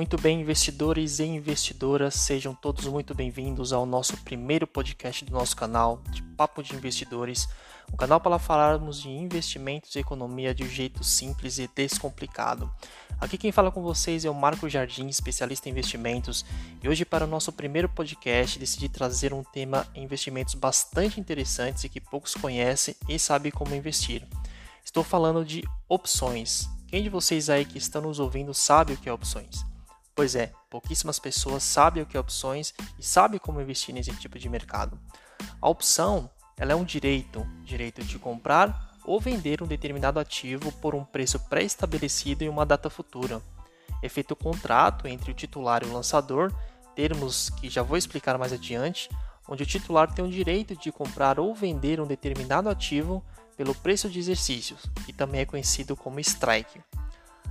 Muito bem, investidores e investidoras, sejam todos muito bem-vindos ao nosso primeiro podcast do nosso canal de Papo de Investidores, um canal para falarmos de investimentos e economia de um jeito simples e descomplicado. Aqui quem fala com vocês é o Marco Jardim, especialista em investimentos, e hoje para o nosso primeiro podcast decidi trazer um tema em investimentos bastante interessantes e que poucos conhecem e sabem como investir. Estou falando de opções. Quem de vocês aí que estão nos ouvindo sabe o que é opções? Pois é, pouquíssimas pessoas sabem o que é opções e sabem como investir nesse tipo de mercado. A opção ela é um direito, direito de comprar ou vender um determinado ativo por um preço pré-estabelecido em uma data futura. É feito o contrato entre o titular e o lançador, termos que já vou explicar mais adiante, onde o titular tem o direito de comprar ou vender um determinado ativo pelo preço de exercícios, que também é conhecido como strike.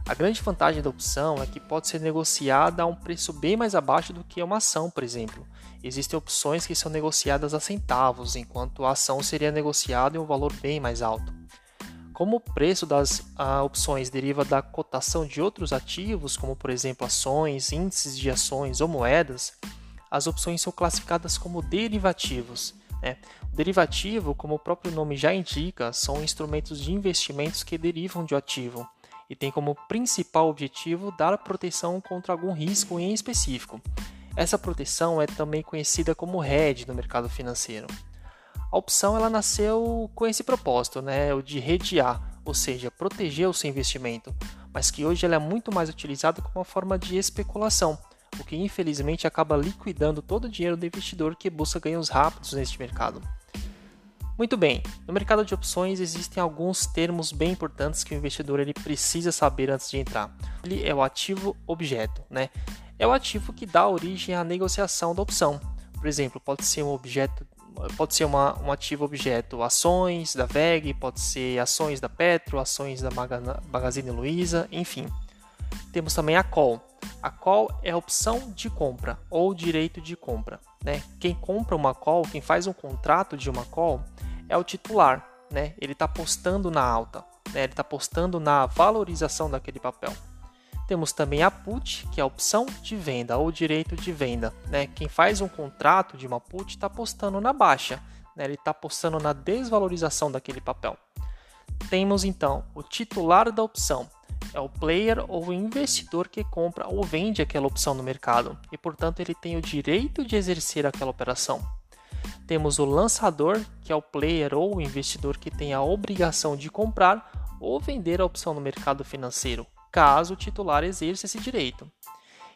A grande vantagem da opção é que pode ser negociada a um preço bem mais abaixo do que uma ação, por exemplo. Existem opções que são negociadas a centavos, enquanto a ação seria negociada em um valor bem mais alto. Como o preço das ah, opções deriva da cotação de outros ativos, como por exemplo ações, índices de ações ou moedas, as opções são classificadas como derivativos. Né? O derivativo, como o próprio nome já indica, são instrumentos de investimentos que derivam de um ativo e tem como principal objetivo dar proteção contra algum risco em específico. Essa proteção é também conhecida como hedge no mercado financeiro. A opção ela nasceu com esse propósito, né, o de redear, ou seja, proteger o seu investimento, mas que hoje ela é muito mais utilizada como uma forma de especulação, o que infelizmente acaba liquidando todo o dinheiro do investidor que busca ganhos rápidos neste mercado. Muito bem, no mercado de opções existem alguns termos bem importantes que o investidor ele precisa saber antes de entrar. Ele é o ativo objeto, né? É o ativo que dá origem à negociação da opção. Por exemplo, pode ser um objeto, pode ser uma, um ativo objeto ações da VEG, pode ser ações da Petro, ações da Magazine Luiza, enfim. Temos também a call. A call é a opção de compra ou direito de compra. Né? Quem compra uma call, quem faz um contrato de uma call, é o titular, né? Ele está apostando na alta, né? ele está apostando na valorização daquele papel. Temos também a put, que é a opção de venda ou direito de venda. Né? Quem faz um contrato de uma put está apostando na baixa, né? ele está apostando na desvalorização daquele papel. Temos então o titular da opção, é o player ou o investidor que compra ou vende aquela opção no mercado e, portanto, ele tem o direito de exercer aquela operação. Temos o lançador, que é o player ou o investidor que tem a obrigação de comprar ou vender a opção no mercado financeiro, caso o titular exerça esse direito.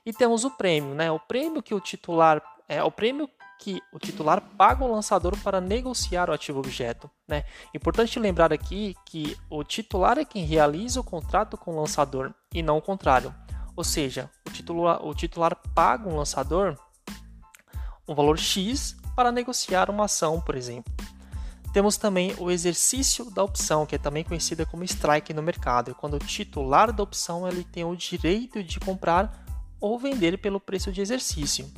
E temos o prêmio, né? O prêmio que o titular é o prêmio que o titular paga ao lançador para negociar o ativo objeto. Né? Importante lembrar aqui que o titular é quem realiza o contrato com o lançador e não o contrário. Ou seja, o titular, o titular paga um lançador um valor X para negociar uma ação, por exemplo. Temos também o exercício da opção, que é também conhecida como strike no mercado, é quando o titular da opção ele tem o direito de comprar ou vender pelo preço de exercício.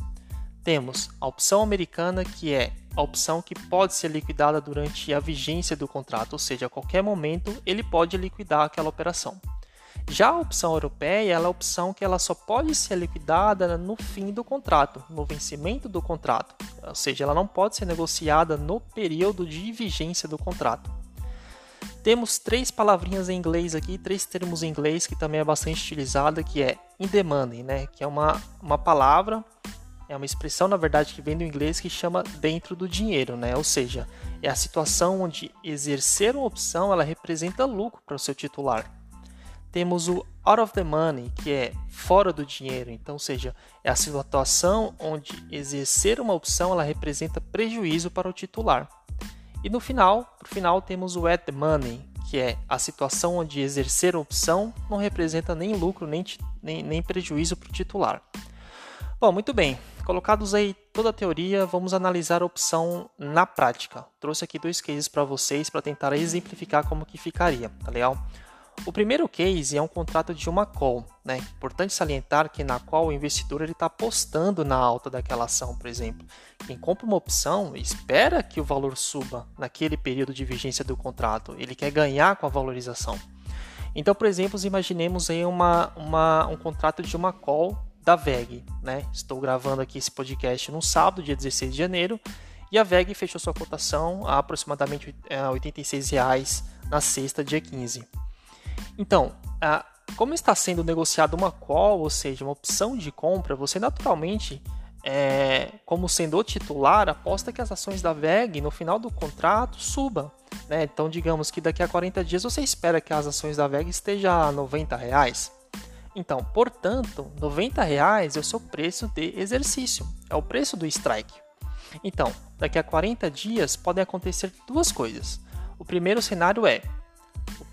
Temos a opção americana, que é a opção que pode ser liquidada durante a vigência do contrato, ou seja, a qualquer momento ele pode liquidar aquela operação. Já a opção europeia é a opção que ela só pode ser liquidada no fim do contrato, no vencimento do contrato, ou seja, ela não pode ser negociada no período de vigência do contrato. Temos três palavrinhas em inglês aqui, três termos em inglês que também é bastante utilizada, que é in demanding, né? que é uma, uma palavra, é uma expressão na verdade que vem do inglês que chama dentro do dinheiro, né? ou seja, é a situação onde exercer uma opção ela representa lucro para o seu titular temos o out of the money, que é fora do dinheiro, então, seja, é a situação onde exercer uma opção ela representa prejuízo para o titular. E no final, por final, temos o at the money, que é a situação onde exercer a opção não representa nem lucro nem, nem, nem prejuízo para o titular. Bom, muito bem. Colocados aí toda a teoria, vamos analisar a opção na prática. Trouxe aqui dois cases para vocês para tentar exemplificar como que ficaria, tá legal? O primeiro case é um contrato de uma call. Né? Importante salientar que na qual o investidor está apostando na alta daquela ação, por exemplo. Quem compra uma opção espera que o valor suba naquele período de vigência do contrato. Ele quer ganhar com a valorização. Então, por exemplo, imaginemos aí uma, uma, um contrato de uma call da VEG. Né? Estou gravando aqui esse podcast no sábado, dia 16 de janeiro, e a VEG fechou sua cotação a aproximadamente R$ 86,00 na sexta, dia 15. Então, como está sendo negociado uma call, ou seja, uma opção de compra, você naturalmente, é, como sendo o titular, aposta que as ações da VEG no final do contrato subam. Né? Então, digamos que daqui a 40 dias você espera que as ações da VEG estejam a 90 reais. Então, portanto, 90 reais é o seu preço de exercício, é o preço do strike. Então, daqui a 40 dias podem acontecer duas coisas. O primeiro cenário é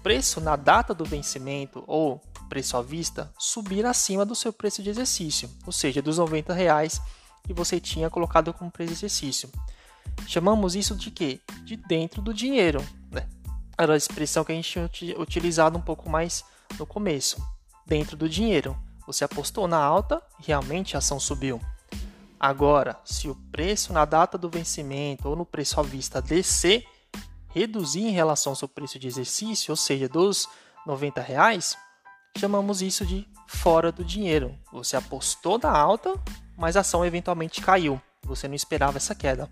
preço na data do vencimento ou preço à vista subir acima do seu preço de exercício, ou seja, dos 90 reais que você tinha colocado como preço de exercício. Chamamos isso de quê? De dentro do dinheiro. Né? Era a expressão que a gente tinha utilizado um pouco mais no começo. Dentro do dinheiro. Você apostou na alta, realmente a ação subiu. Agora, se o preço na data do vencimento ou no preço à vista descer, reduzir em relação ao seu preço de exercício, ou seja, dos 90 reais, chamamos isso de fora do dinheiro. Você apostou na alta, mas a ação eventualmente caiu. Você não esperava essa queda.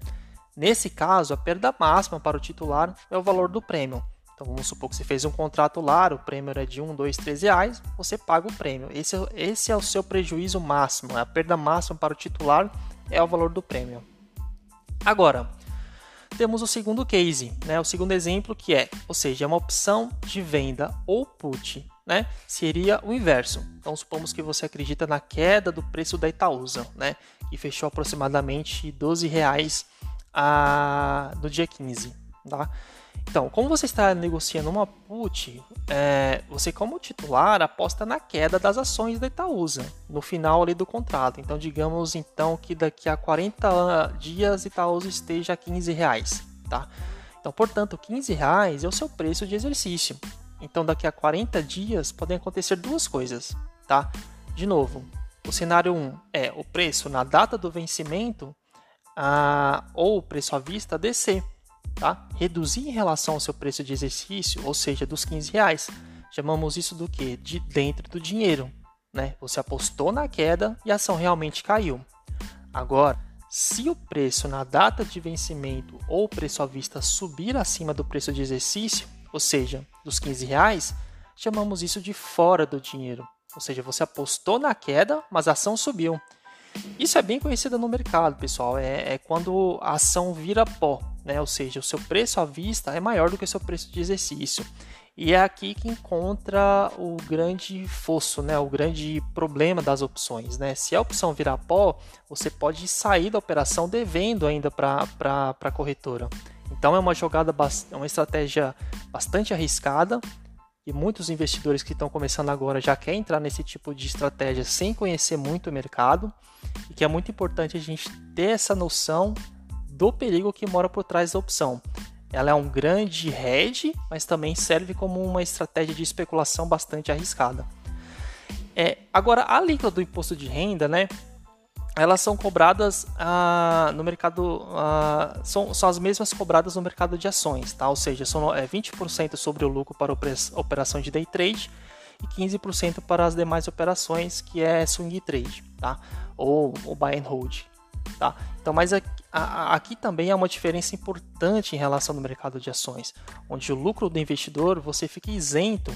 Nesse caso, a perda máxima para o titular é o valor do prêmio. Então vamos supor que você fez um contrato lá, o prêmio é de 1, 2, 3 reais, você paga o prêmio. Esse, é esse é o seu prejuízo máximo, a perda máxima para o titular é o valor do prêmio. Agora, temos o segundo case, né? o segundo exemplo que é, ou seja, é uma opção de venda ou put, né? seria o inverso. Então supomos que você acredita na queda do preço da Itaúsa, né? que fechou aproximadamente 12 reais a, no dia 15. Tá? Então, como você está negociando uma put, é, você como titular aposta na queda das ações da Itaúsa no final ali do contrato. Então, digamos então que daqui a 40 dias Itaúsa esteja a 15 reais, tá? Então, portanto, 15 reais é o seu preço de exercício. Então, daqui a 40 dias podem acontecer duas coisas, tá? De novo, o cenário 1 é o preço na data do vencimento a, ou o preço à vista descer tá? Reduzir em relação ao seu preço de exercício, ou seja, dos 15 reais. Chamamos isso do que? De dentro do dinheiro. Né? Você apostou na queda e a ação realmente caiu. Agora, se o preço na data de vencimento ou o preço à vista subir acima do preço de exercício, ou seja, dos 15 reais, chamamos isso de fora do dinheiro. Ou seja, você apostou na queda, mas a ação subiu. Isso é bem conhecido no mercado, pessoal. É, é quando a ação vira pó né? Ou seja, o seu preço à vista é maior do que o seu preço de exercício. E é aqui que encontra o grande fosso, né? o grande problema das opções. Né? Se a opção virar pó, você pode sair da operação devendo ainda para a corretora. Então é uma jogada, é uma estratégia bastante arriscada e muitos investidores que estão começando agora já querem entrar nesse tipo de estratégia sem conhecer muito o mercado e que é muito importante a gente ter essa noção do perigo que mora por trás da opção. Ela é um grande hedge, mas também serve como uma estratégia de especulação bastante arriscada. É, agora, a alíquota do imposto de renda, né? Elas são cobradas ah, no mercado, ah, são, são as mesmas cobradas no mercado de ações, tá? Ou seja, são é, 20% sobre o lucro para operação de day trade e 15% para as demais operações, que é swing trade, tá? Ou o buy and hold. Tá? Então, mas aqui, aqui também é uma diferença importante em relação ao mercado de ações, onde o lucro do investidor você fica isento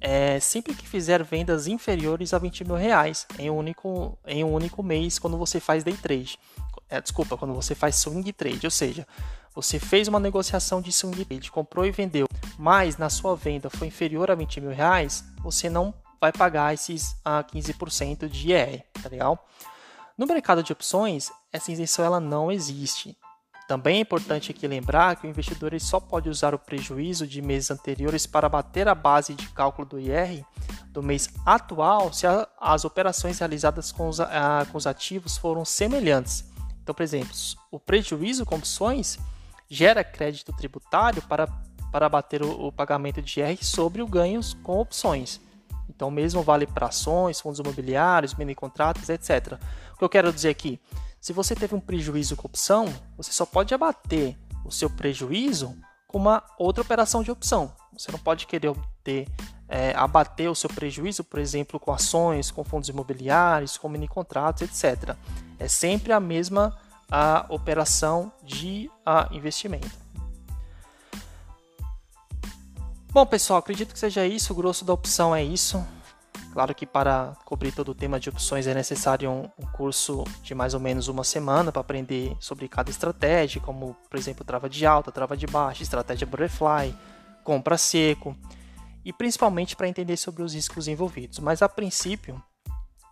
é, sempre que fizer vendas inferiores a 20 mil reais em um único, em um único mês quando você faz day trade. É, desculpa, quando você faz swing trade, ou seja, você fez uma negociação de swing trade, comprou e vendeu, mas na sua venda foi inferior a 20 mil reais, você não vai pagar esses a 15% de IR, tá legal? No mercado de opções, essa isenção ela não existe. Também é importante aqui lembrar que o investidor só pode usar o prejuízo de meses anteriores para bater a base de cálculo do IR do mês atual se a, as operações realizadas com os, a, com os ativos foram semelhantes. Então, por exemplo, o prejuízo com opções gera crédito tributário para, para bater o, o pagamento de IR sobre o ganhos com opções. Então, mesmo vale para ações, fundos imobiliários, mini contratos, etc. O que eu quero dizer aqui, se você teve um prejuízo com opção, você só pode abater o seu prejuízo com uma outra operação de opção. Você não pode querer obter é, abater o seu prejuízo, por exemplo, com ações, com fundos imobiliários, com mini contratos, etc. É sempre a mesma a operação de a, investimento. Bom, pessoal, acredito que seja isso. O grosso da opção é isso. Claro que para cobrir todo o tema de opções é necessário um, um curso de mais ou menos uma semana para aprender sobre cada estratégia, como, por exemplo, trava de alta, trava de baixa, estratégia butterfly, compra seco e principalmente para entender sobre os riscos envolvidos. Mas a princípio,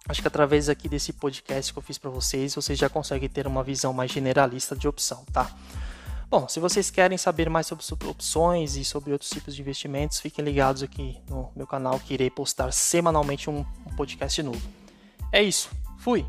acho que através aqui desse podcast que eu fiz para vocês, vocês já conseguem ter uma visão mais generalista de opção, tá? Bom, se vocês querem saber mais sobre opções e sobre outros tipos de investimentos, fiquem ligados aqui no meu canal que irei postar semanalmente um, podcast novo. É isso, fui!